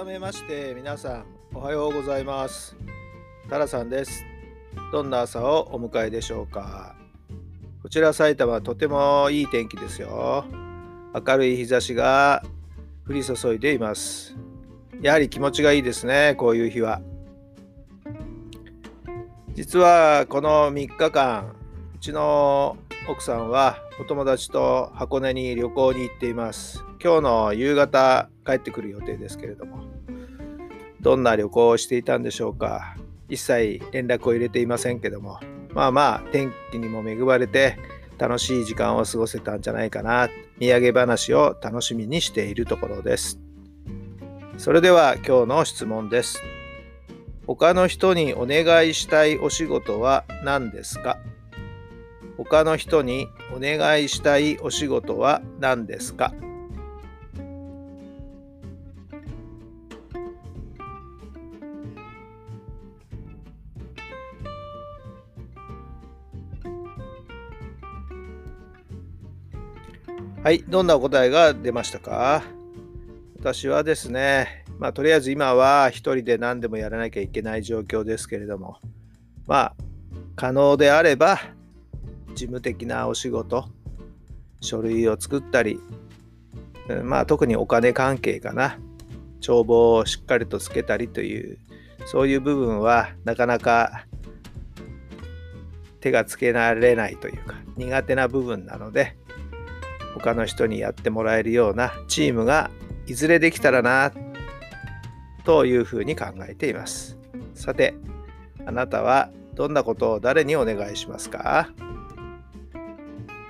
改めまして皆さんおはようございます。タラさんです。どんな朝をお迎えでしょうか。こちら埼玉はとてもいい天気ですよ。明るい日差しが降り注いでいます。やはり気持ちがいいですねこういう日は。実はこの3日間うちの奥さんはお友達と箱根に旅行に行っています。今日の夕方帰ってくる予定ですけれども。どんな旅行をしていたんでしょうか。一切連絡を入れていませんけども。まあまあ天気にも恵まれて楽しい時間を過ごせたんじゃないかな。土産話を楽しみにしているところです。それでは今日の質問です。他の人にお願いしたいお仕事は何ですか？他の人にお願いしたいお仕事は何ですか？はい、どんなお答えが出ましたか？私はですね、まあ、とりあえず今は一人で何でもやらなきゃいけない状況ですけれども、まあ、可能であれば、事務的なお仕事、書類を作ったり、まあ、特にお金関係かな、帳簿をしっかりとつけたりという、そういう部分はなかなか手がつけられないというか、苦手な部分なので、他の人にやってもらえるようなチームがいずれできたらなというふうに考えています。さてあなたはどんなことを誰にお願いしますか？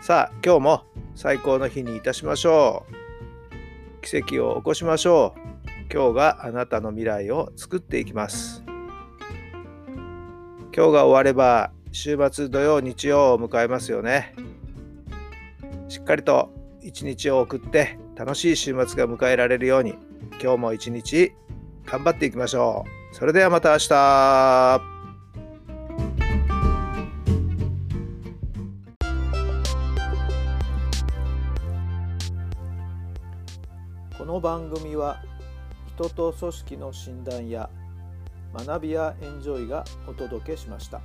さあ今日も最高の日にいたしましょう。奇跡を起こしましょう。今日があなたの未来を作っていきます。今日が終われば週末土曜日曜を迎えますよね。しっかりと一日を送って楽しい週末が迎えられるように今日も一日頑張っていきましょう。それではまた明日この番組は人と組織の診断や学びやエンジョイがお届けしました。